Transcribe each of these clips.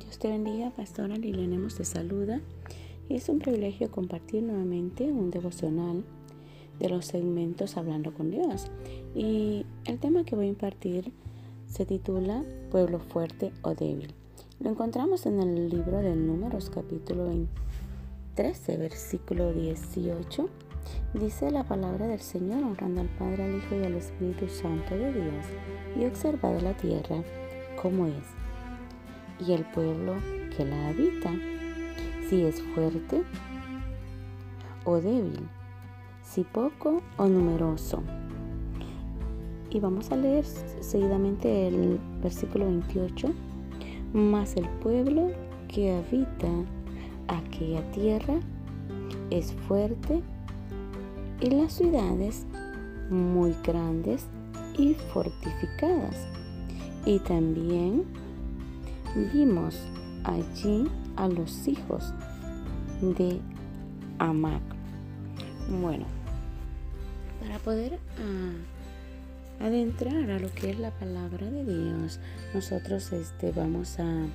Dios te bendiga, Pastora Liliana te saluda. Y es un privilegio compartir nuevamente un devocional de los segmentos Hablando con Dios. Y el tema que voy a impartir se titula Pueblo fuerte o débil. Lo encontramos en el libro de Números capítulo 13, versículo 18. Dice la palabra del Señor honrando al Padre, al Hijo y al Espíritu Santo de Dios y observa la tierra como es y el pueblo que la habita, si es fuerte o débil, si poco o numeroso. Y vamos a leer seguidamente el versículo 28. Mas el pueblo que habita aquella tierra es fuerte y las ciudades muy grandes y fortificadas. Y también vimos allí a los hijos de Amac. Bueno, para poder ah, adentrar a lo que es la palabra de Dios, nosotros este, vamos a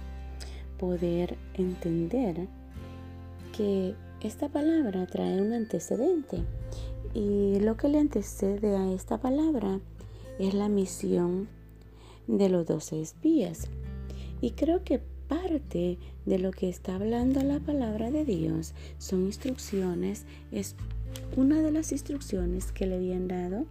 poder entender que esta palabra trae un antecedente y lo que le antecede a esta palabra es la misión de los doce espías. Y creo que parte de lo que está hablando la palabra de Dios son instrucciones, es una de las instrucciones que le habían dado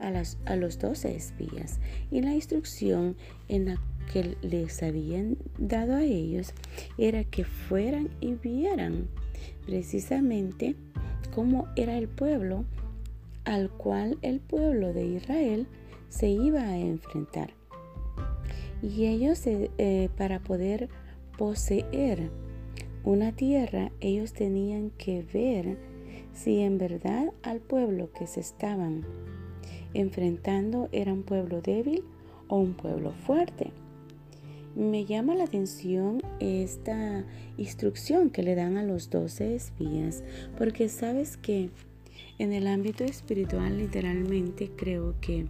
a, a los doce espías. Y la instrucción en la que les habían dado a ellos era que fueran y vieran precisamente cómo era el pueblo al cual el pueblo de Israel se iba a enfrentar. Y ellos, eh, eh, para poder poseer una tierra, ellos tenían que ver si en verdad al pueblo que se estaban enfrentando era un pueblo débil o un pueblo fuerte. Me llama la atención esta instrucción que le dan a los doce espías, porque sabes que en el ámbito espiritual literalmente creo que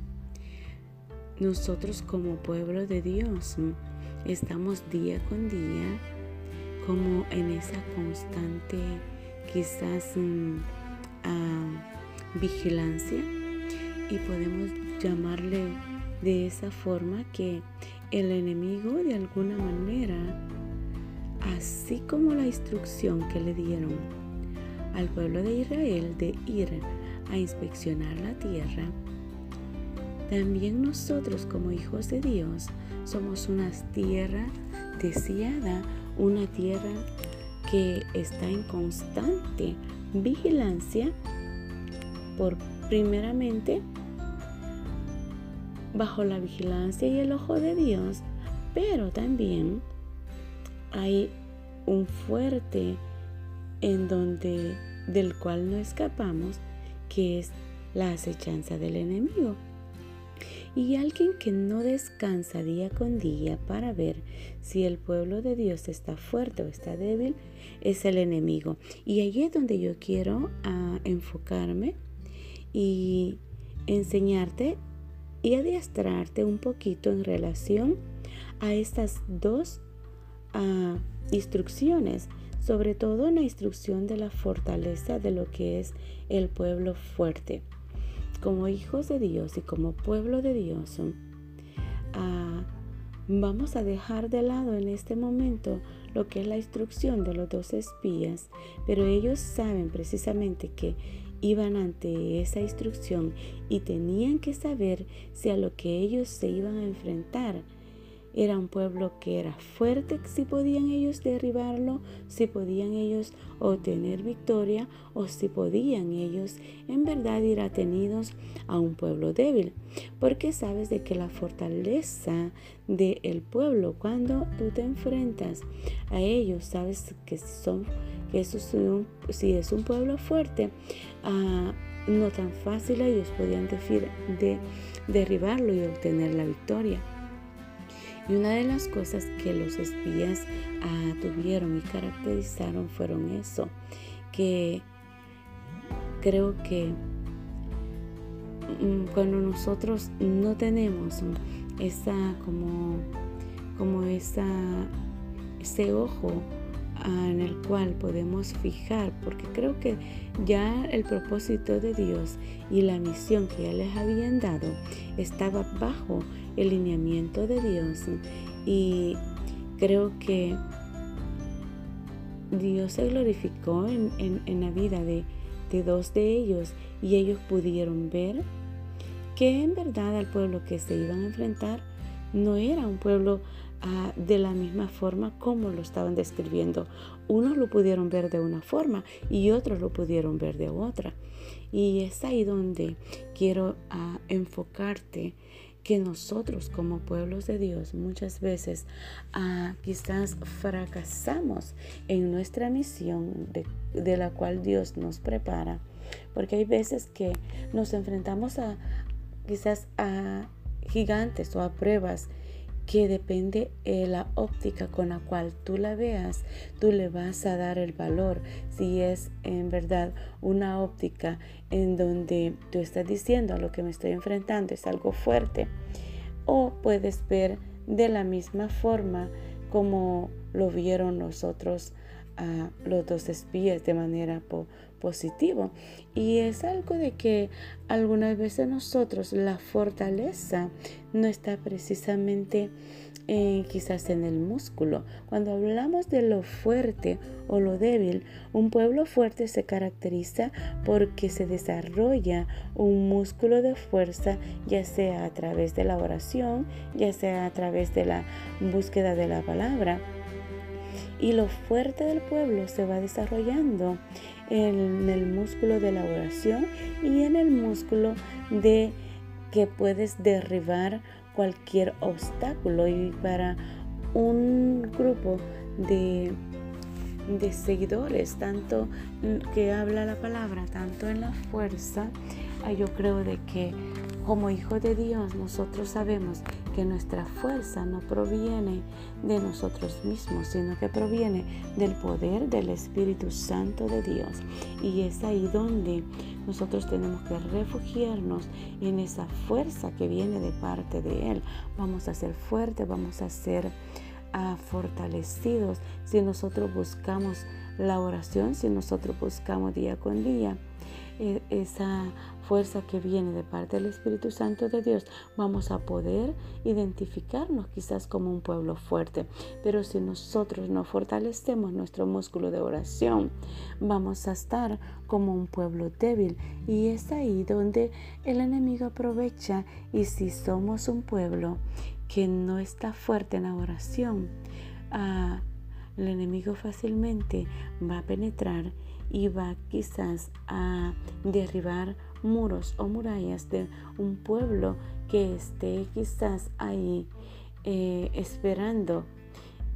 nosotros como pueblo de Dios estamos día con día como en esa constante quizás mm, vigilancia y podemos llamarle de esa forma que el enemigo de alguna manera, así como la instrucción que le dieron al pueblo de Israel de ir a inspeccionar la tierra, también nosotros como hijos de Dios somos una tierra deseada, una tierra que está en constante vigilancia por primeramente bajo la vigilancia y el ojo de Dios, pero también hay un fuerte en donde del cual no escapamos, que es la acechanza del enemigo. Y alguien que no descansa día con día para ver si el pueblo de Dios está fuerte o está débil es el enemigo. Y allí es donde yo quiero ah, enfocarme y enseñarte y adiestrarte un poquito en relación a estas dos ah, instrucciones, sobre todo en la instrucción de la fortaleza de lo que es el pueblo fuerte como hijos de Dios y como pueblo de Dios, ah, vamos a dejar de lado en este momento lo que es la instrucción de los dos espías, pero ellos saben precisamente que iban ante esa instrucción y tenían que saber si a lo que ellos se iban a enfrentar era un pueblo que era fuerte, si podían ellos derribarlo, si podían ellos obtener victoria o si podían ellos en verdad ir atenidos a un pueblo débil. Porque sabes de que la fortaleza del pueblo, cuando tú te enfrentas a ellos, sabes que son que eso si es un pueblo fuerte, ah, no tan fácil ellos podían de derribarlo y obtener la victoria. Y una de las cosas que los espías ah, tuvieron y caracterizaron fueron eso, que creo que mm, cuando nosotros no tenemos esa como, como esa ese ojo en el cual podemos fijar, porque creo que ya el propósito de Dios y la misión que ya les habían dado estaba bajo el lineamiento de Dios. Y creo que Dios se glorificó en, la vida de, de dos de ellos y ellos pudieron ver que en verdad al pueblo que se iban a enfrentar no era un pueblo de la misma forma como lo estaban describiendo. Unos lo pudieron ver de una forma y otros lo pudieron ver de otra. Y es ahí donde quiero ah, enfocarte que nosotros como pueblos de Dios muchas veces ah, quizás fracasamos en nuestra misión de, de, la cual Dios nos prepara. Porque hay veces que nos enfrentamos a quizás a gigantes o a pruebas que depende de la óptica con la cual tú la veas, tú le vas a dar el valor. Si es en verdad una óptica en donde tú estás diciendo a lo que me estoy enfrentando es algo fuerte, o puedes ver de la misma forma como lo vieron los otros, a los dos espías de manera positivo. Y es algo de que algunas veces nosotros la fortaleza no está precisamente eh, quizás en el músculo. Cuando hablamos de lo fuerte o lo débil, un pueblo fuerte se caracteriza porque se desarrolla un músculo de fuerza, ya sea a través de la oración, ya sea a través de la búsqueda de la palabra. Y lo fuerte del pueblo se va desarrollando en el músculo de la oración y en el músculo de que puedes derribar cualquier obstáculo. Y para un grupo de, de seguidores, tanto que habla la palabra, tanto en la fuerza, ah, yo creo de que como hijos de Dios nosotros sabemos que nuestra fuerza no proviene de nosotros mismos, sino que proviene del poder del Espíritu Santo de Dios. Y es ahí donde nosotros tenemos que refugiarnos en esa fuerza que viene de parte de Él. Vamos a ser fuertes, vamos a ser ah, fortalecidos si nosotros buscamos la oración, si nosotros buscamos día con día e, esa fuerza que viene de parte del Espíritu Santo de Dios, vamos a poder identificarnos quizás como un pueblo fuerte. Pero si nosotros no fortalecemos nuestro músculo de oración, vamos a estar como un pueblo débil. Y es ahí donde el enemigo aprovecha. Y si somos un pueblo que no está fuerte en la oración, ah, el enemigo fácilmente va a penetrar y va quizás a derribar muros o murallas de un pueblo que esté quizás ahí eh, esperando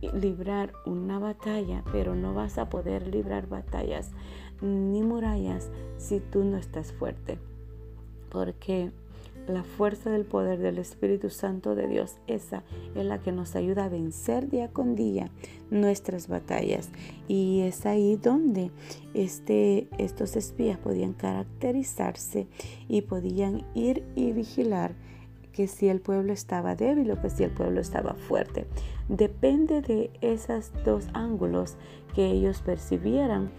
librar una batalla, pero no vas a poder librar batallas ni murallas si tú no estás fuerte. Porque la fuerza del poder del Espíritu Santo de Dios, esa es la que nos ayuda a vencer día con día nuestras batallas. Y es ahí donde este, estos espías podían caracterizarse y podían ir y vigilar que si el pueblo estaba débil o que si el pueblo estaba fuerte. Depende de esos dos ángulos que ellos percibieran.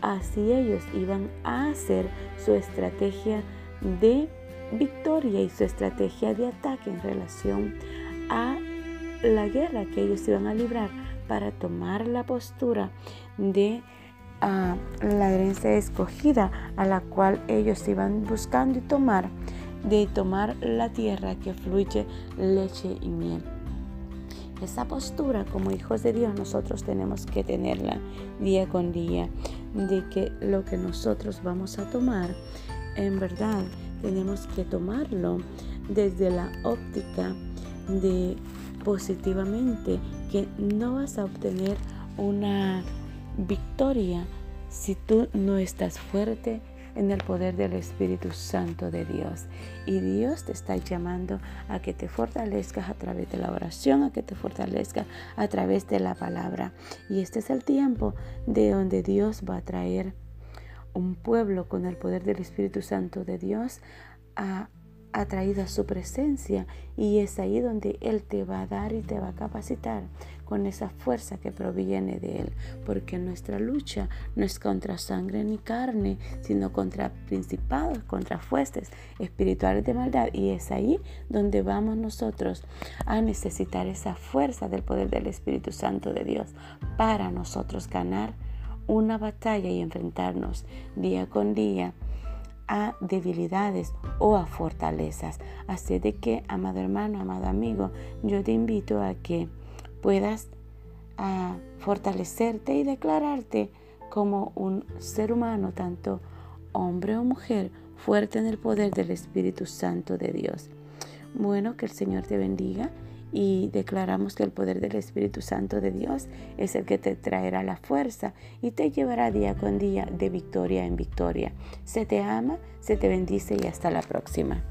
Así ellos iban a hacer su estrategia de victoria y su estrategia de ataque en relación a la guerra que ellos iban a librar para tomar la postura de ah, la herencia escogida a la cual ellos iban buscando y tomar, de tomar la tierra que fluye leche y miel. Esa postura como hijos de Dios nosotros tenemos que tenerla día con día, de que lo que nosotros vamos a tomar en verdad tenemos que tomarlo desde la óptica de positivamente que no vas a obtener una victoria si tú no estás fuerte en el poder del Espíritu Santo de Dios. Y Dios te está llamando a que te fortalezcas a través de la oración, a que te fortalezcas a través de la palabra. Y este es el tiempo de donde Dios va a traer un pueblo con el poder del Espíritu Santo de Dios a atraído a su presencia y es ahí donde Él te va a dar y te va a capacitar con esa fuerza que proviene de Él, porque nuestra lucha no es contra sangre ni carne, sino contra principados, contra fuerzas espirituales de maldad. Y es ahí donde vamos nosotros a necesitar esa fuerza del poder del Espíritu Santo de Dios para nosotros ganar una batalla y enfrentarnos día con día a debilidades o a fortalezas. Así de que, amado hermano, amado amigo, yo te invito a que puedas a fortalecerte y declararte como un ser humano, tanto hombre o mujer, fuerte en el poder del Espíritu Santo de Dios. Bueno, que el Señor te bendiga y declaramos que el poder del Espíritu Santo de Dios es el que te traerá la fuerza y te llevará día con día de victoria en victoria. Se te ama, se te bendice y hasta la próxima.